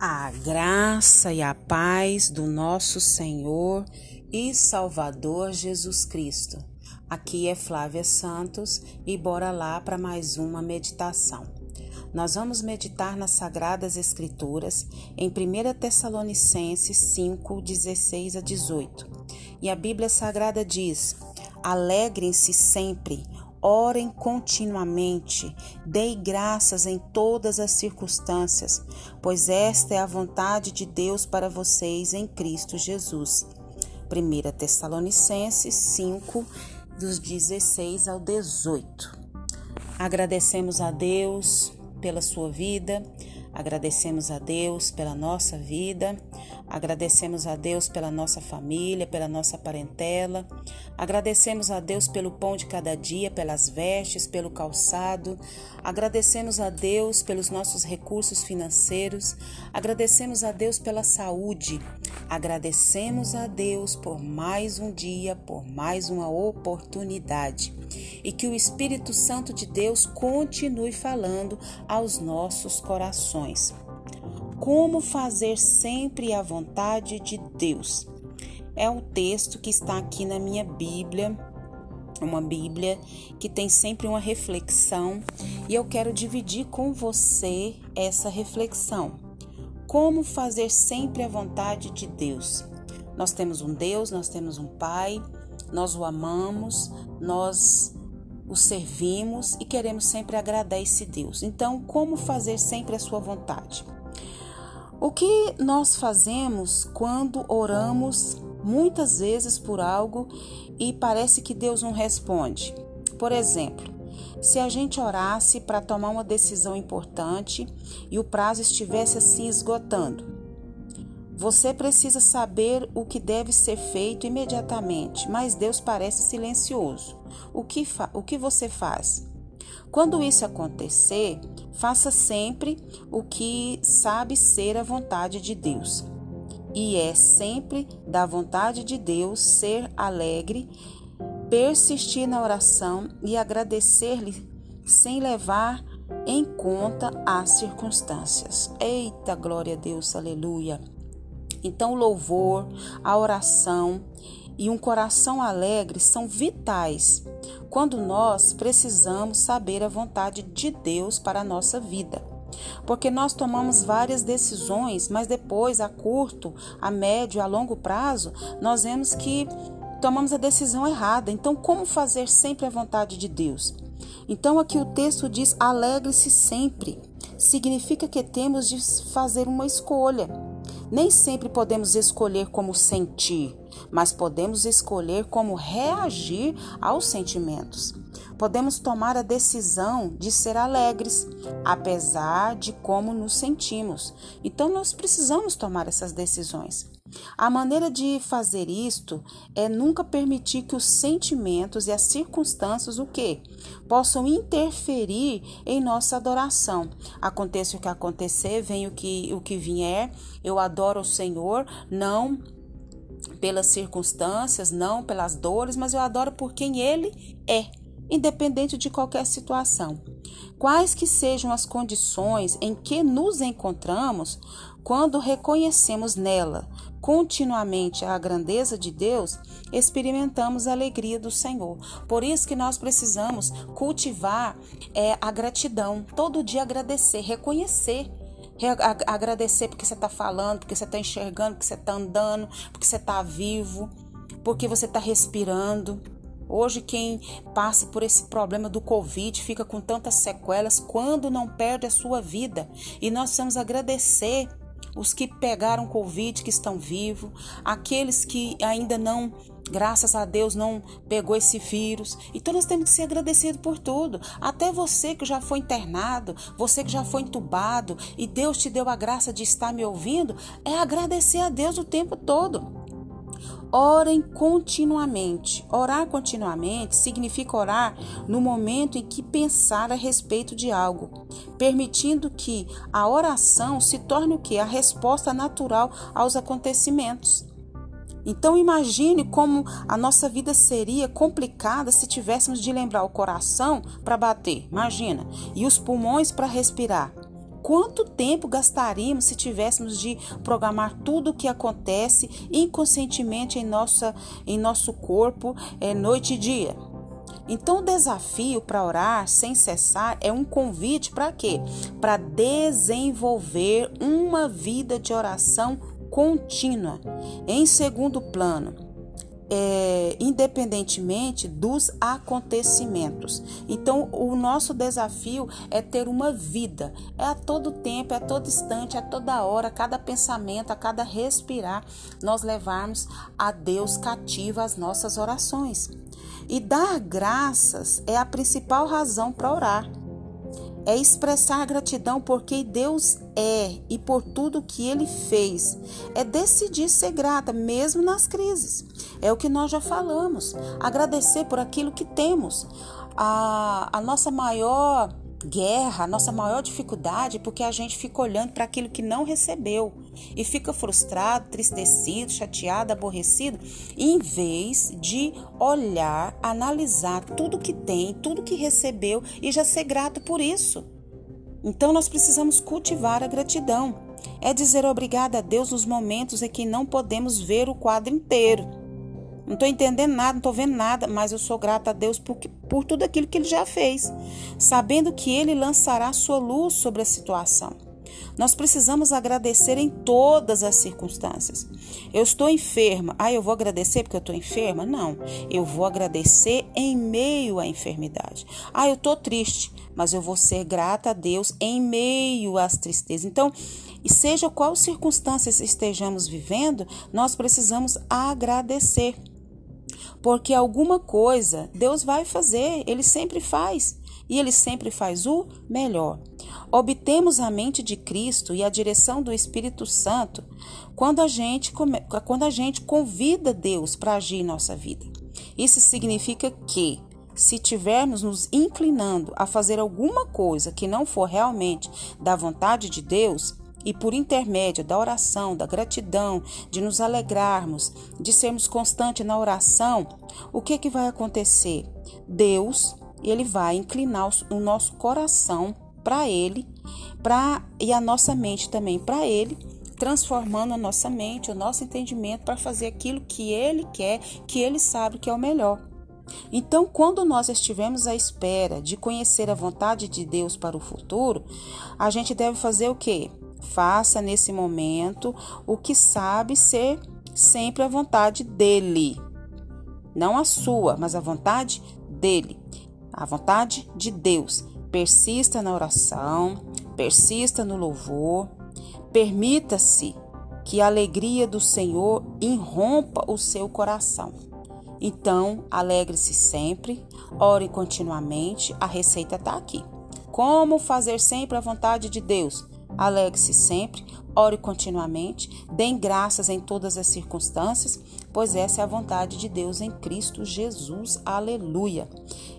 A graça e a paz do nosso Senhor e Salvador Jesus Cristo. Aqui é Flávia Santos e bora lá para mais uma meditação. Nós vamos meditar nas Sagradas Escrituras em 1 Tessalonicenses 5, 16 a 18. E a Bíblia Sagrada diz: Alegrem-se sempre Orem continuamente, dei graças em todas as circunstâncias, pois esta é a vontade de Deus para vocês em Cristo Jesus. 1 Tessalonicenses 5, dos 16 ao 18. Agradecemos a Deus pela sua vida, agradecemos a Deus pela nossa vida, agradecemos a Deus pela nossa família, pela nossa parentela, agradecemos a Deus pelo pão de cada dia, pelas vestes, pelo calçado, agradecemos a Deus pelos nossos recursos financeiros, agradecemos a Deus pela saúde, agradecemos a Deus por mais um dia, por mais uma oportunidade e que o Espírito Santo de Deus continue falando aos nossos corações. Como fazer sempre a vontade de Deus? É o texto que está aqui na minha Bíblia, uma Bíblia que tem sempre uma reflexão e eu quero dividir com você essa reflexão. Como fazer sempre a vontade de Deus? Nós temos um Deus, nós temos um Pai, nós o amamos, nós o servimos e queremos sempre agradar esse Deus. Então, como fazer sempre a sua vontade? O que nós fazemos quando oramos muitas vezes por algo e parece que Deus não responde? Por exemplo, se a gente orasse para tomar uma decisão importante e o prazo estivesse assim esgotando, você precisa saber o que deve ser feito imediatamente, mas Deus parece silencioso. O que, o que você faz? Quando isso acontecer, faça sempre o que sabe ser a vontade de Deus. E é sempre da vontade de Deus ser alegre, persistir na oração e agradecer-lhe sem levar em conta as circunstâncias. Eita, glória a Deus, aleluia. Então, o louvor, a oração e um coração alegre são vitais quando nós precisamos saber a vontade de Deus para a nossa vida. Porque nós tomamos várias decisões, mas depois, a curto, a médio, a longo prazo, nós vemos que tomamos a decisão errada. Então, como fazer sempre a vontade de Deus? Então, aqui o texto diz: alegre-se sempre. Significa que temos de fazer uma escolha. Nem sempre podemos escolher como sentir, mas podemos escolher como reagir aos sentimentos. Podemos tomar a decisão de ser alegres, apesar de como nos sentimos. Então, nós precisamos tomar essas decisões. A maneira de fazer isto é nunca permitir que os sentimentos e as circunstâncias o que possam interferir em nossa adoração. Aconteça o que acontecer, venha o que o que vier, eu adoro o Senhor, não pelas circunstâncias, não pelas dores, mas eu adoro por quem ele é, independente de qualquer situação. Quais que sejam as condições em que nos encontramos, quando reconhecemos nela continuamente a grandeza de Deus, experimentamos a alegria do Senhor. Por isso que nós precisamos cultivar é, a gratidão, todo dia agradecer, reconhecer agradecer porque você está falando, porque você está enxergando, porque você está andando, porque você está vivo, porque você está respirando. Hoje, quem passa por esse problema do Covid fica com tantas sequelas quando não perde a sua vida. E nós precisamos agradecer os que pegaram Covid, que estão vivos, aqueles que ainda não, graças a Deus, não pegou esse vírus. Então nós temos que ser agradecidos por tudo. Até você que já foi internado, você que já foi entubado e Deus te deu a graça de estar me ouvindo, é agradecer a Deus o tempo todo. Orem continuamente. Orar continuamente significa orar no momento em que pensar a respeito de algo, permitindo que a oração se torne o que? A resposta natural aos acontecimentos. Então imagine como a nossa vida seria complicada se tivéssemos de lembrar o coração para bater, imagina, e os pulmões para respirar. Quanto tempo gastaríamos se tivéssemos de programar tudo o que acontece inconscientemente em, nossa, em nosso corpo, é, noite e dia? Então, o desafio para orar sem cessar é um convite para quê? Para desenvolver uma vida de oração contínua. Em segundo plano, é, independentemente dos acontecimentos. Então, o nosso desafio é ter uma vida, é a todo tempo, é a todo instante, é a toda hora, a cada pensamento, a cada respirar, nós levarmos a Deus cativa as nossas orações. E dar graças é a principal razão para orar. É expressar gratidão por quem Deus é e por tudo que Ele fez. É decidir ser grata, mesmo nas crises. É o que nós já falamos. Agradecer por aquilo que temos. A, a nossa maior guerra, a nossa maior dificuldade, é porque a gente fica olhando para aquilo que não recebeu e fica frustrado, tristecido, chateado, aborrecido, em vez de olhar, analisar tudo que tem, tudo que recebeu e já ser grato por isso. Então nós precisamos cultivar a gratidão. É dizer obrigado a Deus nos momentos em que não podemos ver o quadro inteiro. Não estou entendendo nada, não estou vendo nada, mas eu sou grata a Deus por, por tudo aquilo que Ele já fez, sabendo que Ele lançará sua luz sobre a situação. Nós precisamos agradecer em todas as circunstâncias. Eu estou enferma. Ah, eu vou agradecer porque eu estou enferma? Não. Eu vou agradecer em meio à enfermidade. Ah, eu estou triste, mas eu vou ser grata a Deus em meio às tristezas. Então, seja qual circunstâncias estejamos vivendo, nós precisamos agradecer porque alguma coisa Deus vai fazer, Ele sempre faz e Ele sempre faz o melhor. Obtemos a mente de Cristo e a direção do Espírito Santo quando a gente, quando a gente convida Deus para agir em nossa vida. Isso significa que, se tivermos nos inclinando a fazer alguma coisa que não for realmente da vontade de Deus, e por intermédio da oração, da gratidão, de nos alegrarmos, de sermos constantes na oração, o que que vai acontecer? Deus, ele vai inclinar o nosso coração para ele, para e a nossa mente também para ele, transformando a nossa mente, o nosso entendimento para fazer aquilo que ele quer, que ele sabe que é o melhor. Então, quando nós estivermos à espera de conhecer a vontade de Deus para o futuro, a gente deve fazer o quê? Faça nesse momento o que sabe ser sempre a vontade dele. Não a sua, mas a vontade dele. A vontade de Deus. Persista na oração, persista no louvor. Permita-se que a alegria do Senhor irrompa o seu coração. Então, alegre-se sempre, ore continuamente, a receita está aqui. Como fazer sempre a vontade de Deus? Alegre-se sempre, ore continuamente, dê graças em todas as circunstâncias, pois essa é a vontade de Deus em Cristo Jesus. Aleluia.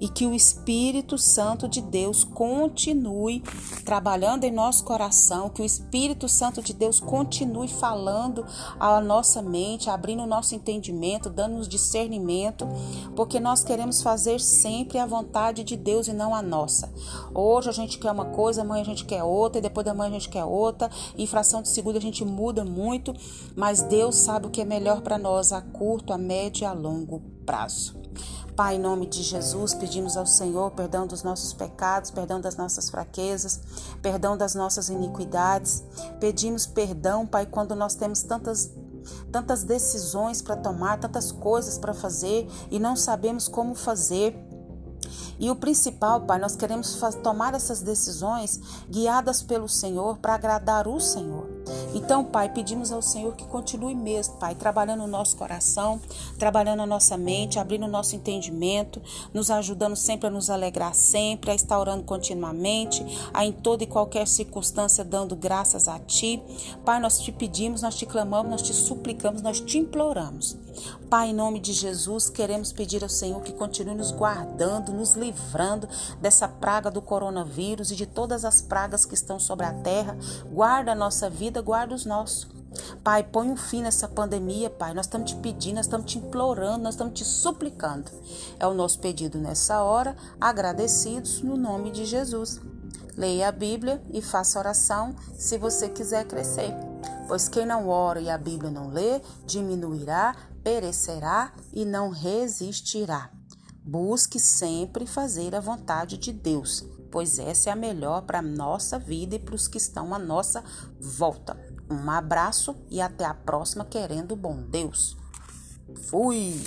E que o Espírito Santo de Deus continue trabalhando em nosso coração, que o Espírito Santo de Deus continue falando à nossa mente, abrindo o nosso entendimento, dando-nos discernimento, porque nós queremos fazer sempre a vontade de Deus e não a nossa. Hoje a gente quer uma coisa, amanhã a gente quer outra, e depois da manhã a gente quer outra. Infração de segundo a gente muda muito, mas Deus sabe o que é melhor para nós a curto, a médio e a longo prazo. Pai, em nome de Jesus, pedimos ao Senhor perdão dos nossos pecados, perdão das nossas fraquezas, perdão das nossas iniquidades. Pedimos perdão, Pai, quando nós temos tantas tantas decisões para tomar, tantas coisas para fazer e não sabemos como fazer. E o principal, Pai, nós queremos tomar essas decisões guiadas pelo Senhor para agradar o Senhor. Então, Pai, pedimos ao Senhor que continue mesmo, Pai, trabalhando o nosso coração, trabalhando a nossa mente, abrindo o nosso entendimento, nos ajudando sempre a nos alegrar sempre, a estar orando continuamente, a em toda e qualquer circunstância dando graças a Ti. Pai, nós te pedimos, nós te clamamos, nós te suplicamos, nós te imploramos. Pai, em nome de Jesus, queremos pedir ao Senhor que continue nos guardando, nos livrando dessa praga do coronavírus e de todas as pragas que estão sobre a terra. Guarda a nossa vida, guarda os nossos. Pai, põe um fim nessa pandemia, Pai. Nós estamos te pedindo, nós estamos te implorando, nós estamos te suplicando. É o nosso pedido nessa hora, agradecidos no nome de Jesus. Leia a Bíblia e faça oração se você quiser crescer. Pois quem não ora e a Bíblia não lê, diminuirá, perecerá e não resistirá. Busque sempre fazer a vontade de Deus, pois essa é a melhor para a nossa vida e para os que estão à nossa volta. Um abraço e até a próxima, querendo bom Deus. Fui!